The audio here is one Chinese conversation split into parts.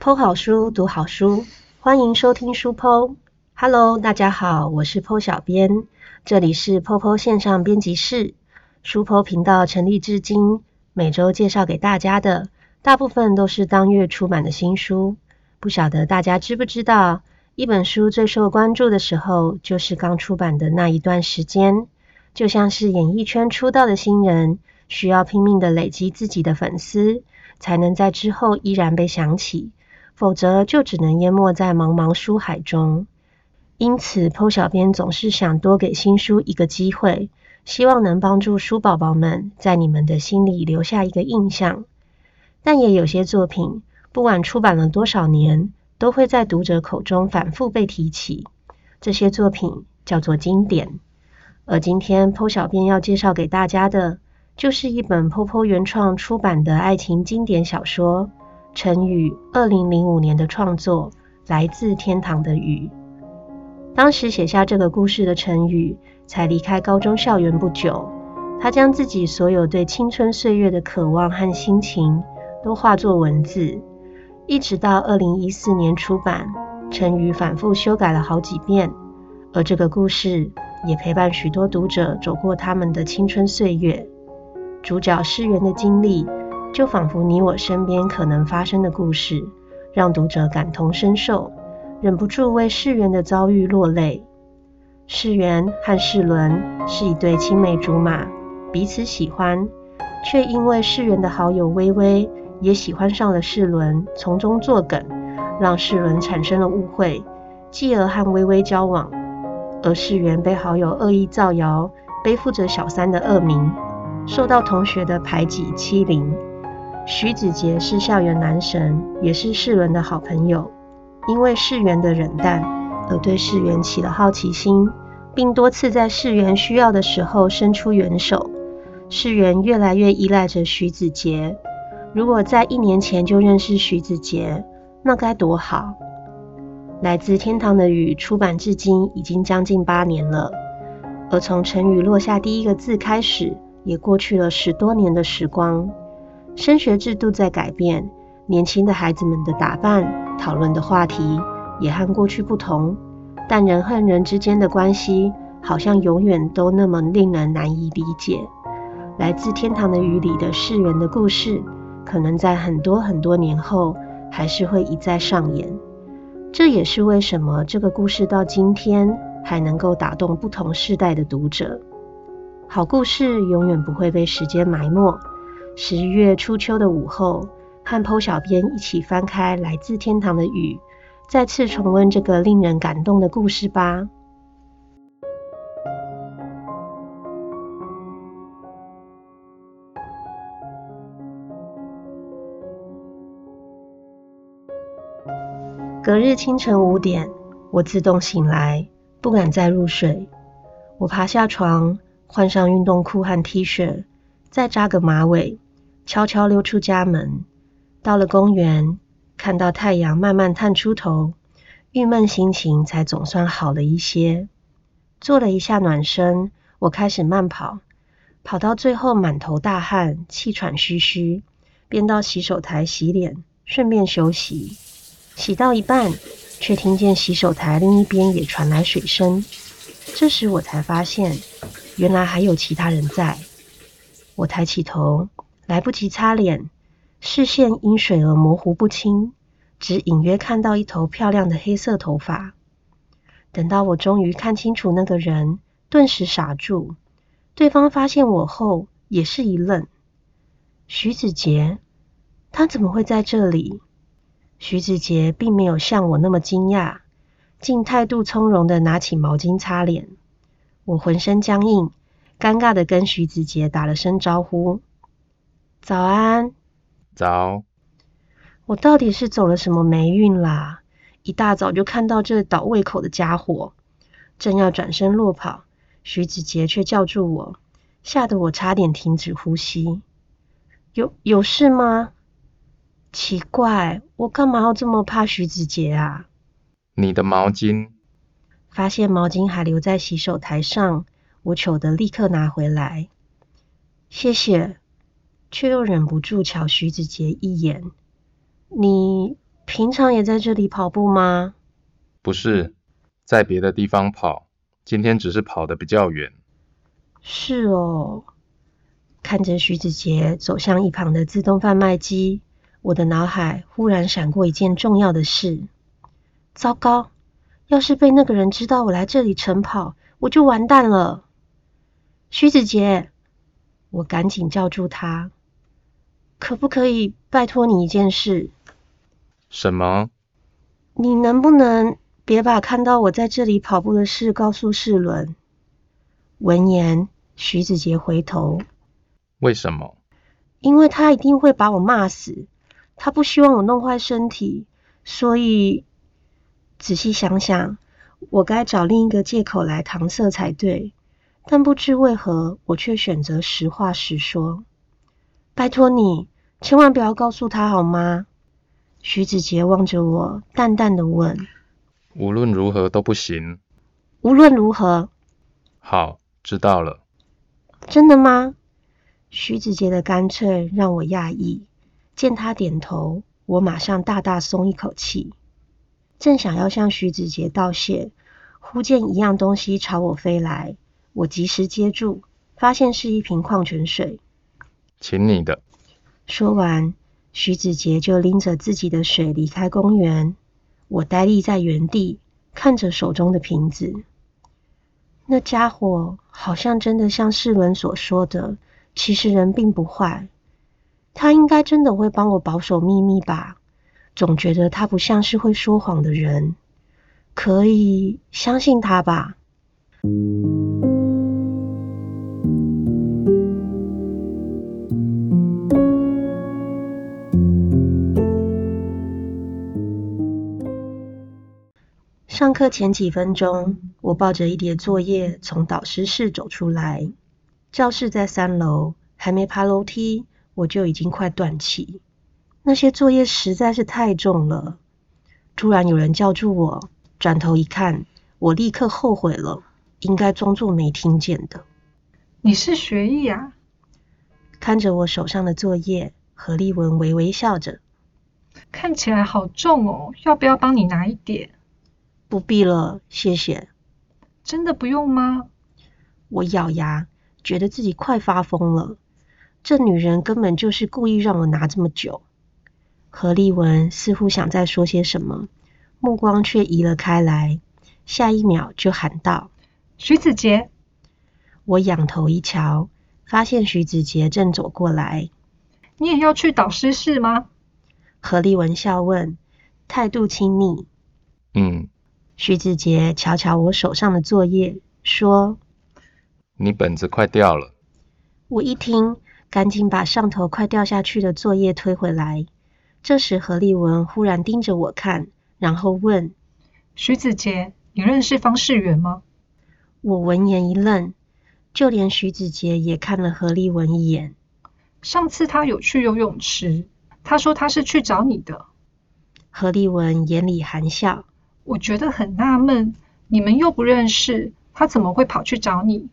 剖好书，读好书，欢迎收听书剖。Hello，大家好，我是剖小编，这里是剖剖线上编辑室。书剖频道成立至今，每周介绍给大家的大部分都是当月出版的新书。不晓得大家知不知道，一本书最受关注的时候，就是刚出版的那一段时间。就像是演艺圈出道的新人，需要拼命的累积自己的粉丝，才能在之后依然被想起，否则就只能淹没在茫茫书海中。因此，PO 小编总是想多给新书一个机会，希望能帮助书宝宝们在你们的心里留下一个印象。但也有些作品，不管出版了多少年，都会在读者口中反复被提起。这些作品叫做经典。而今天 PO 小编要介绍给大家的，就是一本 PO PO 原创出版的爱情经典小说，陈宇二零零五年的创作《来自天堂的雨》。当时写下这个故事的陈宇，才离开高中校园不久，他将自己所有对青春岁月的渴望和心情，都化作文字，一直到二零一四年出版，陈宇反复修改了好几遍，而这个故事。也陪伴许多读者走过他们的青春岁月。主角世元的经历，就仿佛你我身边可能发生的故事，让读者感同身受，忍不住为世元的遭遇落泪。世元和世伦是一对青梅竹马，彼此喜欢，却因为世元的好友微微也喜欢上了世伦，从中作梗，让世伦产生了误会，继而和微微交往。而世元被好友恶意造谣，背负着小三的恶名，受到同学的排挤欺凌。徐子杰是校园男神，也是世伦的好朋友，因为世元的冷淡，而对世元起了好奇心，并多次在世元需要的时候伸出援手。世元越来越依赖着徐子杰，如果在一年前就认识徐子杰，那该多好。来自天堂的雨出版至今已经将近八年了，而从成语落下第一个字开始，也过去了十多年的时光。升学制度在改变，年轻的孩子们的打扮、讨论的话题也和过去不同，但人和人之间的关系好像永远都那么令人难以理解。来自天堂的雨里的世人的故事，可能在很多很多年后还是会一再上演。这也是为什么这个故事到今天还能够打动不同世代的读者。好故事永远不会被时间埋没。十月初秋的午后，和 PO 小编一起翻开《来自天堂的雨》，再次重温这个令人感动的故事吧。隔日清晨五点，我自动醒来，不敢再入睡。我爬下床，换上运动裤和 T 恤，再扎个马尾，悄悄溜出家门。到了公园，看到太阳慢慢探出头，郁闷心情才总算好了一些。做了一下暖身，我开始慢跑，跑到最后满头大汗，气喘吁吁，便到洗手台洗脸，顺便休息。洗到一半，却听见洗手台另一边也传来水声。这时我才发现，原来还有其他人在。我抬起头，来不及擦脸，视线因水而模糊不清，只隐约看到一头漂亮的黑色头发。等到我终于看清楚那个人，顿时傻住。对方发现我后，也是一愣。徐子杰，他怎么会在这里？徐子杰并没有像我那么惊讶，竟态度从容的拿起毛巾擦脸。我浑身僵硬，尴尬的跟徐子杰打了声招呼：“早安。”“早。”我到底是走了什么霉运啦？一大早就看到这倒胃口的家伙，正要转身落跑，徐子杰却叫住我，吓得我差点停止呼吸。“有有事吗？”奇怪，我干嘛要这么怕徐子杰啊？你的毛巾。发现毛巾还留在洗手台上，我糗得立刻拿回来。谢谢，却又忍不住瞧徐子杰一眼。你平常也在这里跑步吗？不是，在别的地方跑，今天只是跑得比较远。是哦。看着徐子杰走向一旁的自动贩卖机，我的脑海忽然闪过一件重要的事。糟糕！要是被那个人知道我来这里晨跑，我就完蛋了。徐子杰，我赶紧叫住他，可不可以拜托你一件事？什么？你能不能别把看到我在这里跑步的事告诉世伦？闻言，徐子杰回头。为什么？因为他一定会把我骂死。他不希望我弄坏身体，所以。仔细想想，我该找另一个借口来搪塞才对，但不知为何，我却选择实话实说。拜托你，千万不要告诉他好吗？徐子杰望着我，淡淡的问：“无论如何都不行。”无论如何。好，知道了。真的吗？徐子杰的干脆让我讶异。见他点头，我马上大大松一口气。正想要向徐子杰道谢，忽见一样东西朝我飞来，我及时接住，发现是一瓶矿泉水。请你的。说完，徐子杰就拎着自己的水离开公园。我呆立在原地，看着手中的瓶子。那家伙好像真的像世伦所说的，其实人并不坏。他应该真的会帮我保守秘密吧。总觉得他不像是会说谎的人，可以相信他吧。课前几分钟，我抱着一叠作业从导师室走出来。教室在三楼，还没爬楼梯，我就已经快断气。那些作业实在是太重了。突然有人叫住我，转头一看，我立刻后悔了，应该装作没听见的。你是学艺啊？看着我手上的作业，何立文微微笑着。看起来好重哦，要不要帮你拿一点？不必了，谢谢。真的不用吗？我咬牙，觉得自己快发疯了。这女人根本就是故意让我拿这么久。何立文似乎想再说些什么，目光却移了开来，下一秒就喊道：“徐子杰！”我仰头一瞧，发现徐子杰正走过来。“你也要去导师室吗？”何立文笑问，态度亲昵。“嗯。”徐子杰瞧瞧我手上的作业，说：“你本子快掉了。”我一听，赶紧把上头快掉下去的作业推回来。这时，何立文忽然盯着我看，然后问：“徐子杰，你认识方世元吗？”我闻言一愣，就连徐子杰也看了何立文一眼。上次他有去游泳池，他说他是去找你的。何立文眼里含笑：“我觉得很纳闷，你们又不认识，他怎么会跑去找你？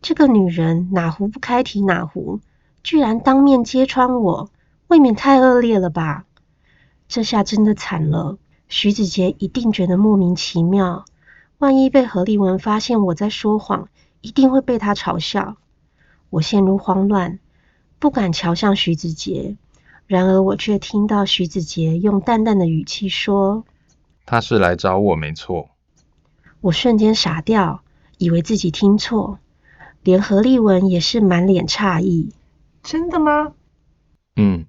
这个女人哪壶不开提哪壶，居然当面揭穿我。”未免太恶劣了吧！这下真的惨了。徐子杰一定觉得莫名其妙。万一被何立文发现我在说谎，一定会被他嘲笑。我陷入慌乱，不敢瞧向徐子杰。然而我却听到徐子杰用淡淡的语气说：“他是来找我，没错。”我瞬间傻掉，以为自己听错。连何立文也是满脸诧异：“真的吗？”“嗯。”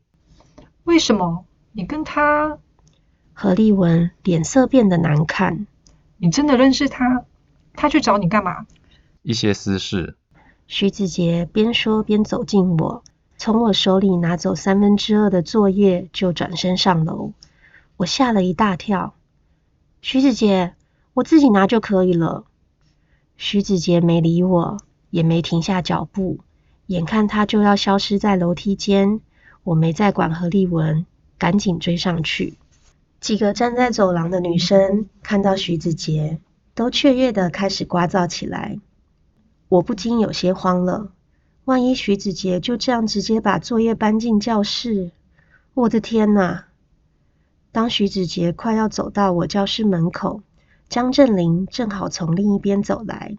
为什么你跟他？何立文脸色变得难看。你真的认识他？他去找你干嘛？一些私事。徐子杰边说边走近我，从我手里拿走三分之二的作业，就转身上楼。我吓了一大跳。徐子杰，我自己拿就可以了。徐子杰没理我，也没停下脚步。眼看他就要消失在楼梯间。我没再管何立文，赶紧追上去。几个站在走廊的女生看到徐子杰，都雀跃的开始聒噪起来。我不禁有些慌了，万一徐子杰就这样直接把作业搬进教室，我的天哪！当徐子杰快要走到我教室门口，江振林正好从另一边走来，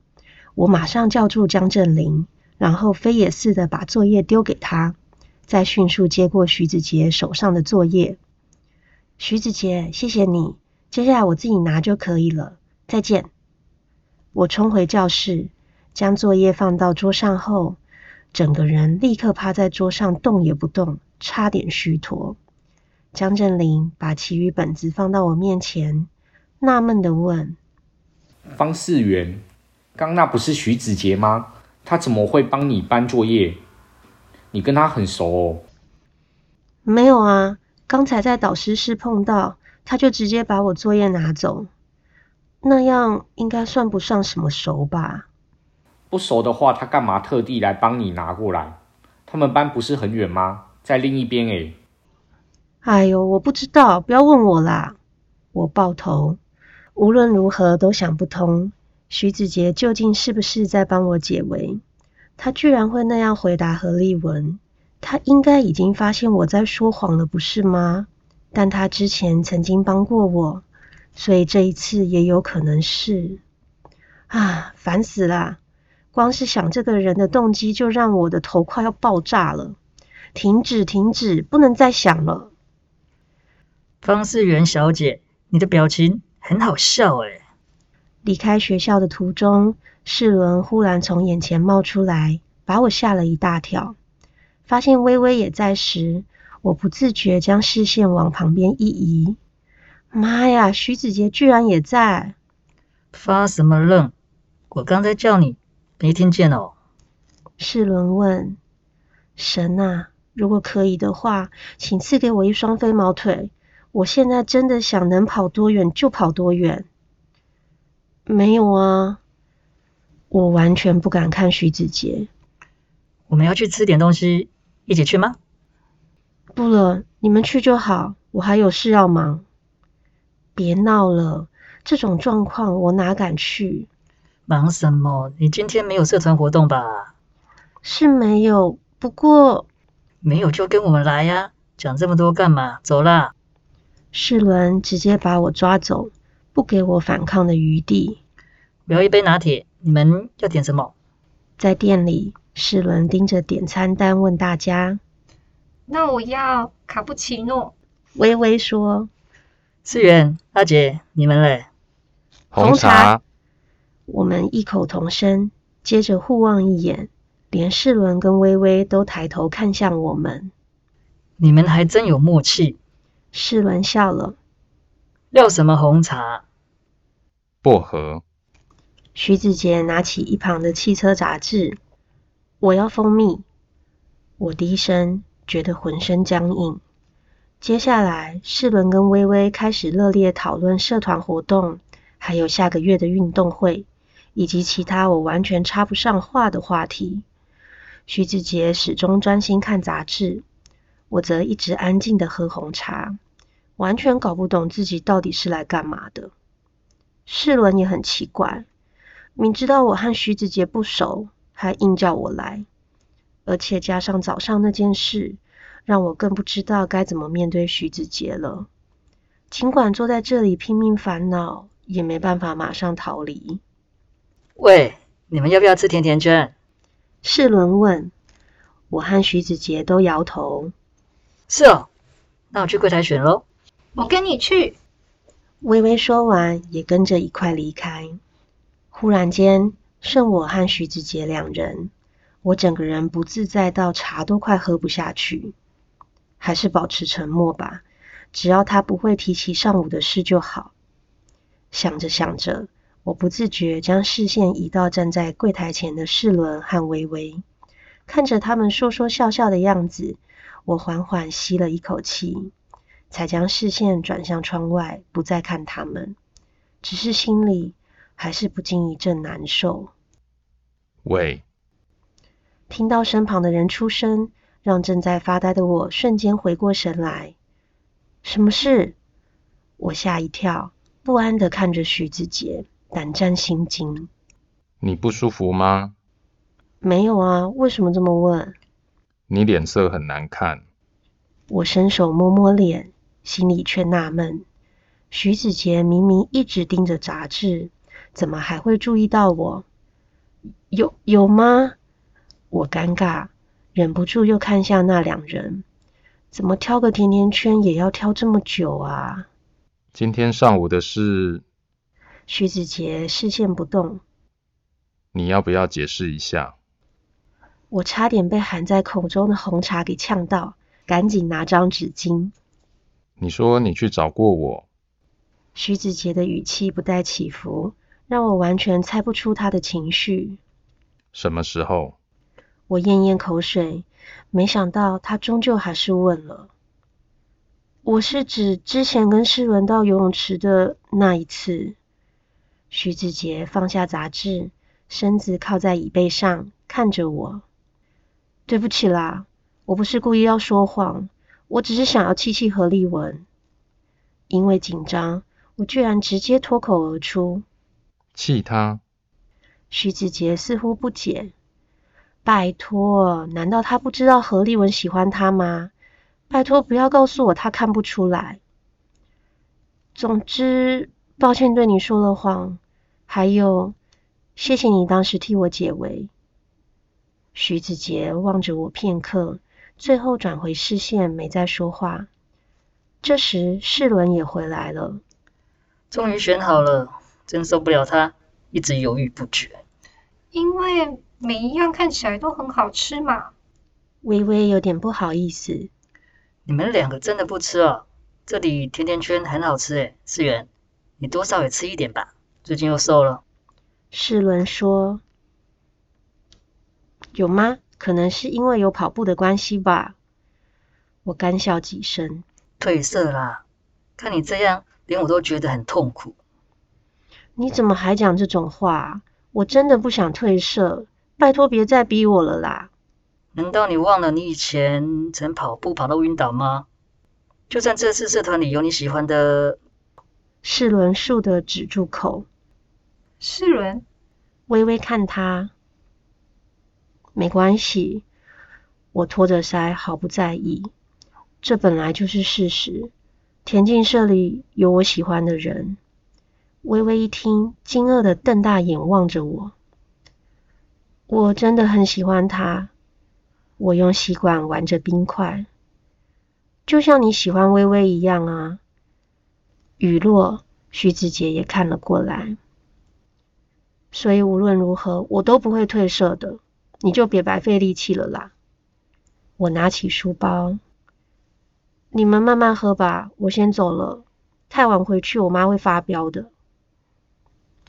我马上叫住江振林，然后飞也似的把作业丢给他，再迅速接过徐子杰手上的作业。徐子杰，谢谢你，接下来我自己拿就可以了。再见。我冲回教室，将作业放到桌上后，整个人立刻趴在桌上动也不动，差点虚脱。江振林把其余本子放到我面前，纳闷的问：“方世元，刚那不是徐子杰吗？他怎么会帮你搬作业？你跟他很熟哦？”“没有啊，刚才在导师室碰到，他就直接把我作业拿走。那样应该算不上什么熟吧？”“不熟的话，他干嘛特地来帮你拿过来？他们班不是很远吗？在另一边诶。”哎呦，我不知道，不要问我啦！我抱头，无论如何都想不通，徐子杰究竟是不是在帮我解围？他居然会那样回答何立文，他应该已经发现我在说谎了，不是吗？但他之前曾经帮过我，所以这一次也有可能是……啊，烦死了！光是想这个人的动机，就让我的头快要爆炸了！停止，停止，不能再想了！方世元小姐，你的表情很好笑哎！离开学校的途中，世伦忽然从眼前冒出来，把我吓了一大跳。发现微微也在时，我不自觉将视线往旁边一移。妈呀，徐子杰居然也在！发什么愣？我刚才叫你，没听见哦？世伦问：“神啊，如果可以的话，请赐给我一双飞毛腿。”我现在真的想能跑多远就跑多远。没有啊，我完全不敢看徐子杰。我们要去吃点东西，一起去吗？不了，你们去就好，我还有事要忙。别闹了，这种状况我哪敢去？忙什么？你今天没有社团活动吧？是没有，不过没有就跟我们来呀。讲这么多干嘛？走啦！世伦直接把我抓走，不给我反抗的余地。我要一杯拿铁，你们要点什么？在店里，世伦盯着点餐单问大家：“那我要卡布奇诺。”微微说：“思源，阿杰，你们嘞？”红茶。我们异口同声，接着互望一眼，连世伦跟微微都抬头看向我们。你们还真有默契。世伦笑了。要什么红茶？薄荷。徐子杰拿起一旁的汽车杂志。我要蜂蜜。我低声，觉得浑身僵硬。接下来，世伦跟微微开始热烈讨论社团活动，还有下个月的运动会，以及其他我完全插不上话的话题。徐子杰始终专心看杂志，我则一直安静的喝红茶。完全搞不懂自己到底是来干嘛的。世伦也很奇怪，明知道我和徐子杰不熟，还硬叫我来，而且加上早上那件事，让我更不知道该怎么面对徐子杰了。尽管坐在这里拼命烦恼，也没办法马上逃离。喂，你们要不要吃甜甜圈？世伦问。我和徐子杰都摇头。是哦，那我去柜台选喽。我跟你去。微微说完，也跟着一块离开。忽然间，剩我和徐子杰两人，我整个人不自在到茶都快喝不下去。还是保持沉默吧，只要他不会提起上午的事就好。想着想着，我不自觉将视线移到站在柜台前的世伦和微微，看着他们说说笑笑的样子，我缓缓吸了一口气。才将视线转向窗外，不再看他们，只是心里还是不禁一阵难受。喂！听到身旁的人出声，让正在发呆的我瞬间回过神来。什么事？我吓一跳，不安的看着徐子杰，胆战心惊。你不舒服吗？没有啊，为什么这么问？你脸色很难看。我伸手摸摸脸。心里却纳闷：徐子杰明明一直盯着杂志，怎么还会注意到我？有有吗？我尴尬，忍不住又看向那两人，怎么挑个甜甜圈也要挑这么久啊？今天上午的事，徐子杰视线不动，你要不要解释一下？我差点被含在口中的红茶给呛到，赶紧拿张纸巾。你说你去找过我，徐子杰的语气不带起伏，让我完全猜不出他的情绪。什么时候？我咽咽口水，没想到他终究还是问了。我是指之前跟世伦到游泳池的那一次。徐子杰放下杂志，身子靠在椅背上，看着我。对不起啦，我不是故意要说谎，我只是想要气气何立文。因为紧张，我居然直接脱口而出：气他。徐子杰似乎不解。拜托，难道他不知道何立文喜欢他吗？拜托，不要告诉我他看不出来。总之，抱歉对你说了谎，还有，谢谢你当时替我解围。徐子杰望着我片刻，最后转回视线，没再说话。这时，世伦也回来了。终于选好了，真受不了他一直犹豫不决。因为。每一样看起来都很好吃嘛。微微有点不好意思。你们两个真的不吃哦？这里甜甜圈很好吃诶，世源，你多少也吃一点吧。最近又瘦了。世伦说：“有吗？可能是因为有跑步的关系吧。”我干笑几声。褪色啦！看你这样，连我都觉得很痛苦。你怎么还讲这种话？我真的不想褪色。拜托，别再逼我了啦！难道你忘了你以前曾跑步跑到晕倒吗？就算这次社团里有你喜欢的，世伦竖的止住口。世伦微微看他，没关系，我托着腮，毫不在意。这本来就是事实。田径社里有我喜欢的人。微微一听，惊愕的瞪大眼望着我。我真的很喜欢他。我用吸管玩着冰块，就像你喜欢微微一样啊。雨落，徐子杰也看了过来。所以无论如何，我都不会退社的。你就别白费力气了啦。我拿起书包，你们慢慢喝吧，我先走了。太晚回去，我妈会发飙的。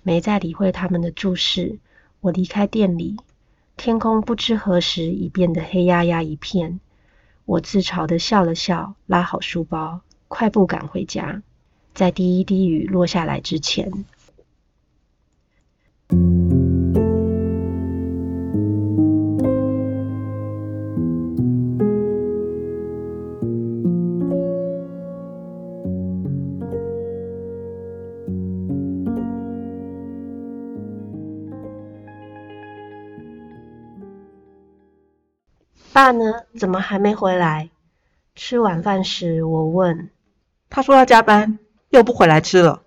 没再理会他们的注视。我离开店里，天空不知何时已变得黑压压一片。我自嘲的笑了笑，拉好书包，快步赶回家。在第一滴雨落下来之前。爸呢？怎么还没回来？吃晚饭时，我问。他说要加班，又不回来吃了。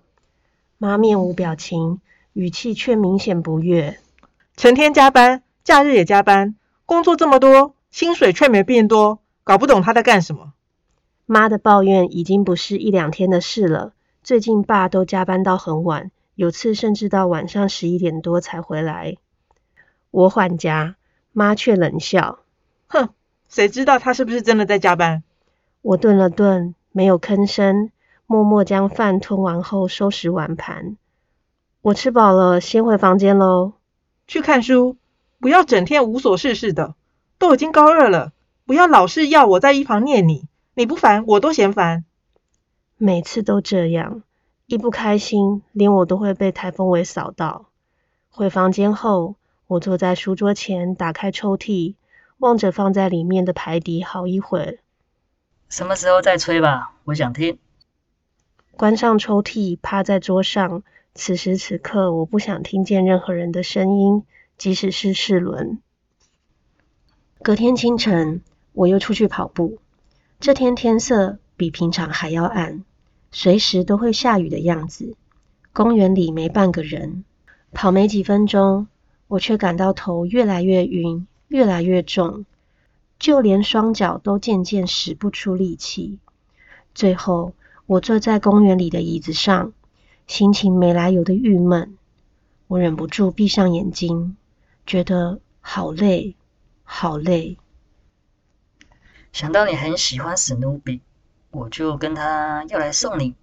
妈面无表情，语气却明显不悦。成天加班，假日也加班，工作这么多，薪水却没变多，搞不懂他在干什么。妈的抱怨已经不是一两天的事了。最近爸都加班到很晚，有次甚至到晚上十一点多才回来。我缓颊，妈却冷笑。哼，谁知道他是不是真的在加班？我顿了顿，没有吭声，默默将饭吞完后收拾碗盘。我吃饱了，先回房间喽。去看书，不要整天无所事事的。都已经高二了，不要老是要我在一旁念你。你不烦，我都嫌烦。每次都这样，一不开心，连我都会被台风尾扫到。回房间后，我坐在书桌前，打开抽屉。望着放在里面的牌底，好一会儿。什么时候再吹吧？我想听。关上抽屉，趴在桌上。此时此刻，我不想听见任何人的声音，即使是世伦。隔天清晨，我又出去跑步。这天天色比平常还要暗，随时都会下雨的样子。公园里没半个人，跑没几分钟，我却感到头越来越晕，越来越重，就连双脚都渐渐使不出力气。最后，我坐在公园里的椅子上，心情没来由的郁闷。我忍不住闭上眼睛，觉得好累，好累。想到你很喜欢史努比，我就跟他要来送你，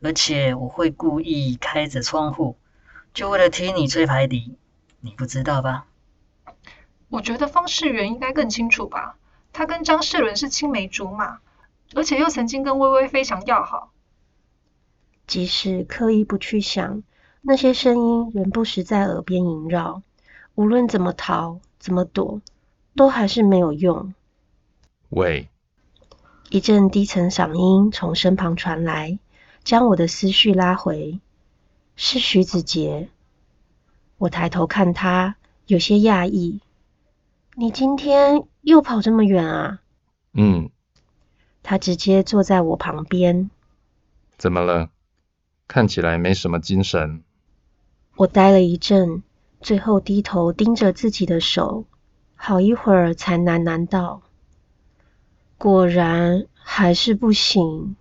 而且我会故意开着窗户，就为了听你吹排笛。你不知道吧？我觉得方世元应该更清楚吧。他跟张世伦是青梅竹马，而且又曾经跟微微非常要好。即使刻意不去想，那些声音仍不时在耳边萦绕。无论怎么逃，怎么躲，都还是没有用。喂，一阵低沉嗓音从身旁传来，将我的思绪拉回。是徐子杰。我抬头看他，有些讶异。你今天又跑这么远啊？嗯，他直接坐在我旁边。怎么了？看起来没什么精神。我呆了一阵，最后低头盯着自己的手，好一会儿才喃喃道：“果然还是不行。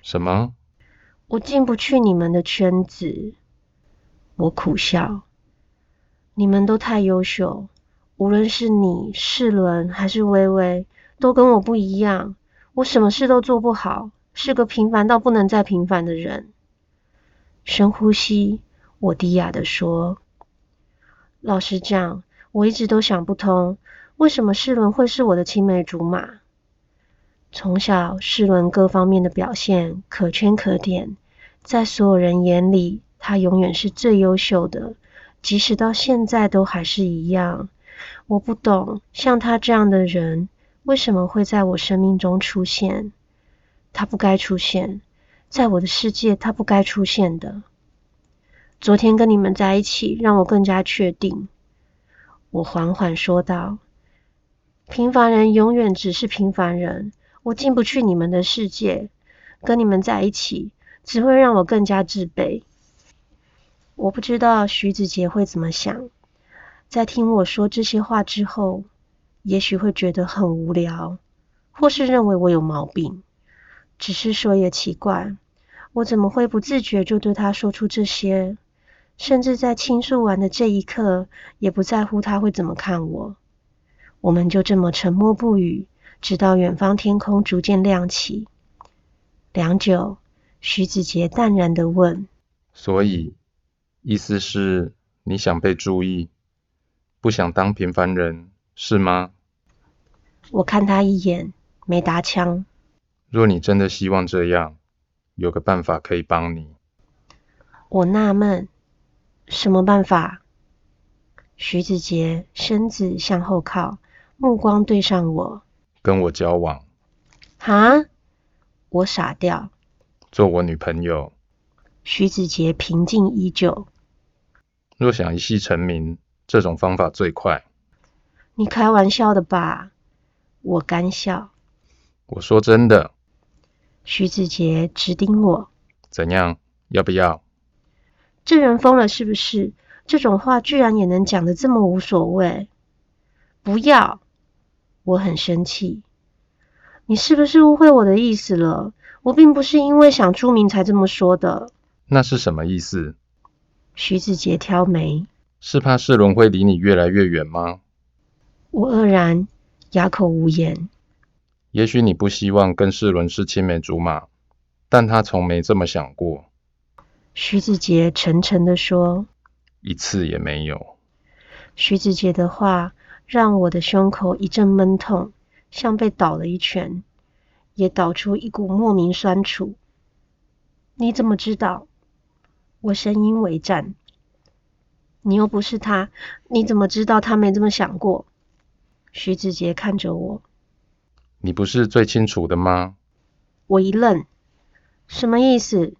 什么？我进不去你们的圈子。”我苦笑：“你们都太优秀，无论是你、世伦还是微微，都跟我不一样。我什么事都做不好，是个平凡到不能再平凡的人。”深呼吸，我低哑的说：“老实讲，我一直都想不通，为什么世伦会是我的青梅竹马。从小，世伦各方面的表现可圈可点，在所有人眼里，他永远是最优秀的，即使到现在都还是一样。我不懂，像他这样的人，为什么会在我生命中出现？他不该出现。”在我的世界，他不该出现的。昨天跟你们在一起，让我更加确定。我缓缓说道：“平凡人永远只是平凡人，我进不去你们的世界。跟你们在一起，只会让我更加自卑。”我不知道徐子杰会怎么想，在听我说这些话之后，也许会觉得很无聊，或是认为我有毛病。只是说也奇怪，我怎么会不自觉就对他说出这些？甚至在倾诉完的这一刻，也不在乎他会怎么看我。我们就这么沉默不语，直到远方天空逐渐亮起。良久，徐子杰淡然的问：“所以，意思是你想被注意，不想当平凡人，是吗？”我看他一眼，没搭腔。若你真的希望这样，有个办法可以帮你。我纳闷，什么办法？徐子杰身子向后靠，目光对上我。跟我交往。哈？我傻掉。做我女朋友。徐子杰平静依旧。若想一夕成名，这种方法最快。你开玩笑的吧？我干笑。我说真的。徐子杰直盯我，怎样？要不要？这人疯了是不是？这种话居然也能讲得这么无所谓？不要！我很生气。你是不是误会我的意思了？我并不是因为想出名才这么说的。那是什么意思？徐子杰挑眉。是怕世伦会离你越来越远吗？我愕然，哑口无言。也许你不希望跟世伦是青梅竹马，但他从没这么想过。徐子杰沉沉的说：“一次也没有。”徐子杰的话让我的胸口一阵闷痛，像被倒了一拳，也倒出一股莫名酸楚。你怎么知道？我声音微颤。你又不是他，你怎么知道他没这么想过？徐子杰看着我。你不是最清楚的吗？我一愣，什么意思？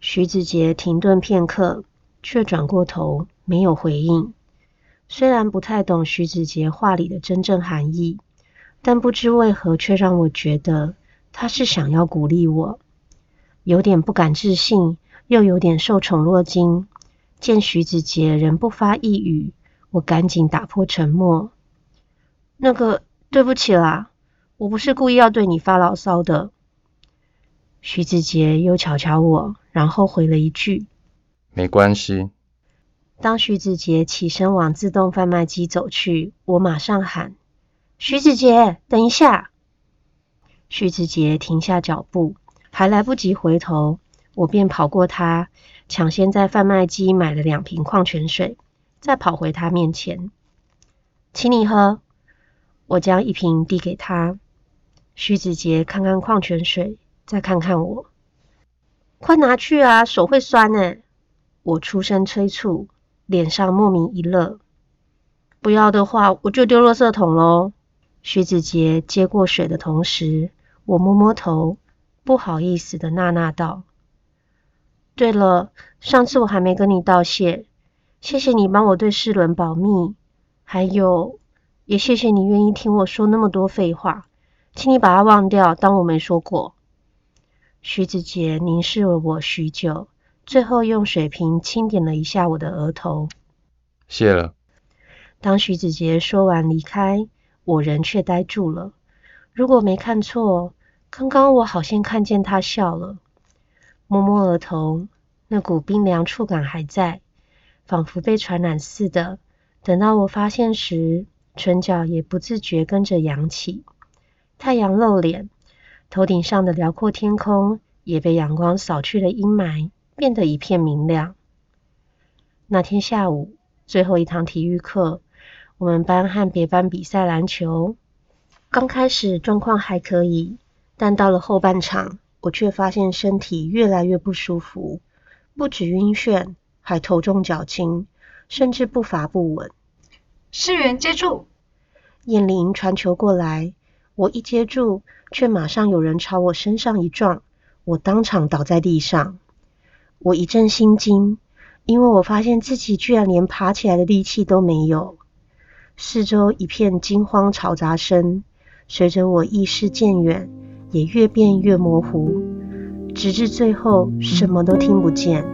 徐子杰停顿片刻，却转过头没有回应。虽然不太懂徐子杰话里的真正含义，但不知为何却让我觉得他是想要鼓励我，有点不敢置信，又有点受宠若惊。见徐子杰仍不发一语，我赶紧打破沉默。那个，对不起啦，我不是故意要对你发牢骚的。徐子杰又瞧瞧我，然后回了一句：“没关系。”当徐子杰起身往自动贩卖机走去，我马上喊：“徐子杰，等一下！”徐子杰停下脚步，还来不及回头，我便跑过他，抢先在贩卖机买了两瓶矿泉水，再跑回他面前，请你喝。我将一瓶递给他。徐子杰看看矿泉水。再看看我，快拿去啊！手会酸呢。我出声催促，脸上莫名一乐。不要的话，我就丢垃圾桶喽。徐子杰接过水的同时，我摸摸头，不好意思的呐呐道：“对了，上次我还没跟你道谢，谢谢你帮我对世伦保密，还有，也谢谢你愿意听我说那么多废话，请你把它忘掉，当我没说过。”徐子杰凝视了我许久，最后用水瓶轻点了一下我的额头。谢了。当徐子杰说完离开，我人却呆住了。如果没看错，刚刚我好像看见他笑了。摸摸额头，那股冰凉触感还在，仿佛被传染似的。等到我发现时，唇角也不自觉跟着扬起。太阳露脸。头顶上的辽阔天空也被阳光扫去了阴霾，变得一片明亮。那天下午最后一堂体育课，我们班和别班比赛篮球。刚开始状况还可以，但到了后半场，我却发现身体越来越不舒服，不止晕眩，还头重脚轻，甚至步伐不稳。世元接住！燕玲传球过来，我一接住。却马上有人朝我身上一撞，我当场倒在地上。我一阵心惊，因为我发现自己居然连爬起来的力气都没有。四周一片惊慌嘈杂声，随着我意识渐远，也越变越模糊直至最后什么都听不见。